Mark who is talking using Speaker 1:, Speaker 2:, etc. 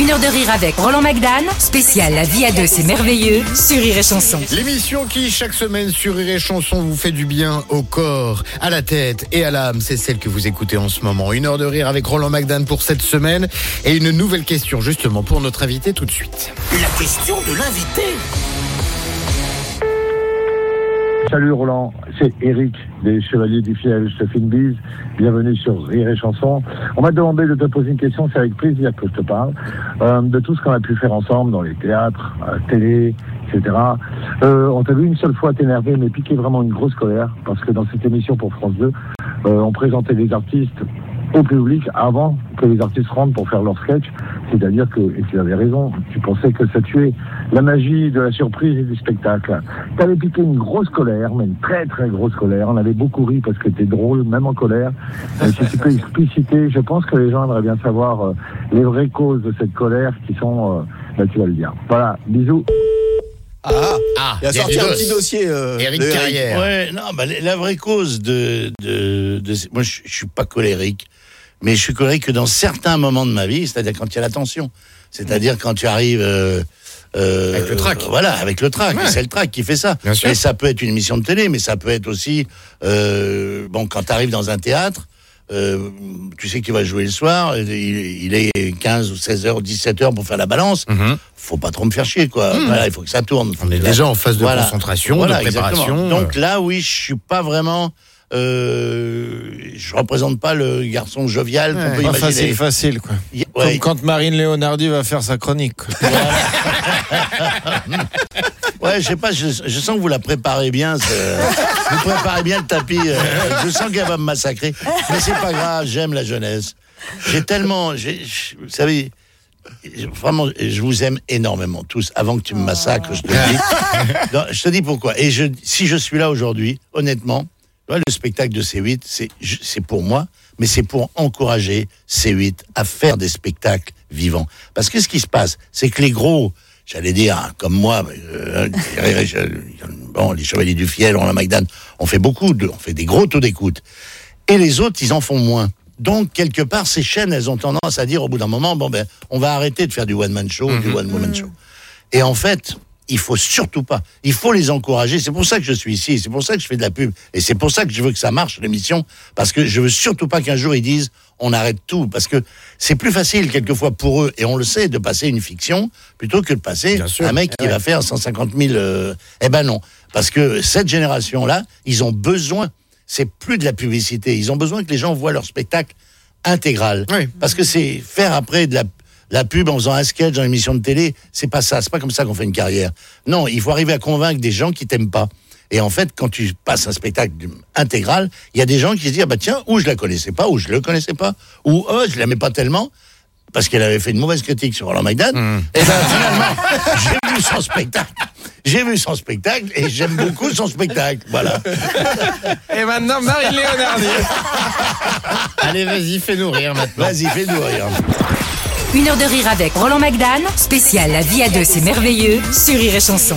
Speaker 1: Une heure de rire avec Roland Magdan, spécial La vie à deux, c'est merveilleux, sur Rire et Chanson.
Speaker 2: L'émission qui, chaque semaine sur Rire et Chanson, vous fait du bien au corps, à la tête et à l'âme. C'est celle que vous écoutez en ce moment. Une heure de rire avec Roland Magdan pour cette semaine. Et une nouvelle question, justement, pour notre invité tout de suite.
Speaker 3: La question de l'invité.
Speaker 4: Salut Roland, c'est Eric des Chevaliers du Fiel. Une bise. Bienvenue sur Rire et Chanson. On m'a demandé de te poser une question, c'est avec plaisir que je te parle, euh, de tout ce qu'on a pu faire ensemble dans les théâtres, à la télé, etc. Euh, on t'a vu une seule fois t'énerver, mais piquer vraiment une grosse colère, parce que dans cette émission pour France 2, euh, on présentait des artistes au public avant que les artistes rentrent pour faire leur sketch. C'est-à-dire que, et tu avais raison, tu pensais que ça tuait la magie de la surprise et du spectacle. T'avais piqué une grosse colère, mais une très très grosse colère. On avait beaucoup ri parce que t'es drôle, même en colère. Si tu peux expliciter, je pense que les gens aimeraient bien savoir euh, les vraies causes de cette colère qui sont, euh, bah, tu vas le dire. Voilà, bisous.
Speaker 5: Ah,
Speaker 2: Ah,
Speaker 5: il a sorti un
Speaker 2: dos.
Speaker 5: petit dossier. euh,
Speaker 2: Eric. Carrière.
Speaker 6: Ouais, non, bah, la vraie cause de, de, de- moi, je, je suis pas colérique, mais je suis colérique que dans certains moments de ma vie, c'est-à-dire quand il y a la tension, c'est-à-dire quand tu arrives. euh, euh,
Speaker 2: Avec le trac.
Speaker 6: Voilà, avec le trac.
Speaker 2: Ouais.
Speaker 6: C'est le trac qui fait ça.
Speaker 2: Bien sûr.
Speaker 6: Et ça peut être une émission de télé, mais ça peut être aussi, euh, bon, quand tu arrives dans un théâtre, euh, tu sais que tu vas jouer le soir, il, il est 15 ou 16 heures, 17 heures pour faire la balance.
Speaker 2: Mhm.
Speaker 6: Faut pas trop me faire chier, quoi. Voilà, il faut que ça tourne.
Speaker 2: On est déjà en phase de
Speaker 6: Voilà.
Speaker 2: concentration,
Speaker 6: Voilà,
Speaker 2: de préparation.
Speaker 6: exactement. Donc là, oui, je suis pas vraiment. Euh, je représente pas le garçon jovial qu'on
Speaker 2: Ouais.
Speaker 6: peut
Speaker 7: Pas
Speaker 6: imaginer.
Speaker 7: facile, facile, quoi.
Speaker 6: Y- ouais.
Speaker 7: Comme quand Marine Léonardi va faire sa chronique. quoi.
Speaker 6: Ouais, je sais pas, je, je sens que vous la préparez bien. vous préparez bien le tapis. euh, je sens qu'elle va me massacrer. Mais c'est pas grave, j'aime la jeunesse. J'ai tellement. vous savez, vraiment, je vous aime énormément, tous. Avant que tu me massacres, je te dis. Non, je te dis pourquoi. Et je, si je suis là aujourd'hui, honnêtement, le spectacle de C8, c'est je- c'est pour moi, mais c'est pour encourager C8 à faire des spectacles vivants. Parce que ce qui se passe, c'est que les gros, j'allais dire, hein, comme moi, euh, bon, les Chevaliers du Fiel, Roland Magdan, on fait beaucoup, de, on fait des gros taux d'écoute. Et les autres, ils en font moins. Donc, quelque part, ces chaînes, elles ont tendance à dire au bout d'un moment, bon, ben, on va arrêter de faire du one-man show, du one-woman show. Et en fait, il faut surtout pas. Il faut les encourager. C'est pour ça que je suis ici. C'est pour ça que je fais de la pub. Et c'est pour ça que je veux que ça marche, l'émission. Parce que je veux surtout pas qu'un jour ils disent on arrête tout. Parce que c'est plus facile, quelquefois, pour eux, et on le sait, de passer une fiction plutôt que de passer un mec qui va faire 150 000. euh, Eh ben non. Parce que cette génération-là, ils ont besoin. C'est plus de la publicité. Ils ont besoin que les gens voient leur spectacle intégral.
Speaker 2: Oui.
Speaker 6: Parce que c'est faire après de la, la pub en faisant un sketch dans une émission de télé, c'est pas ça. C'est pas comme ça qu'on fait une carrière. Non, il faut arriver à convaincre des gens qui t'aiment pas. Et en fait, quand tu passes un spectacle intégral, il y a des gens qui se disent ah bah tiens, ou je la connaissais pas, ou je le connaissais pas, ou oh, je l'aimais pas tellement parce qu'elle avait fait une mauvaise critique sur Roland Magdan. Et ben finalement, j'ai vu son spectacle. J'ai vu son spectacle et j'aime beaucoup son spectacle. Voilà.
Speaker 7: Et maintenant, Marine Léonardi.
Speaker 2: Allez, vas-y, fais-nous rire maintenant.
Speaker 6: Vas-y, fais-nous rire.
Speaker 1: Une heure de rire avec Roland Magdan, spécial La vie à deux, c'est merveilleux, sur Rire et Chanson.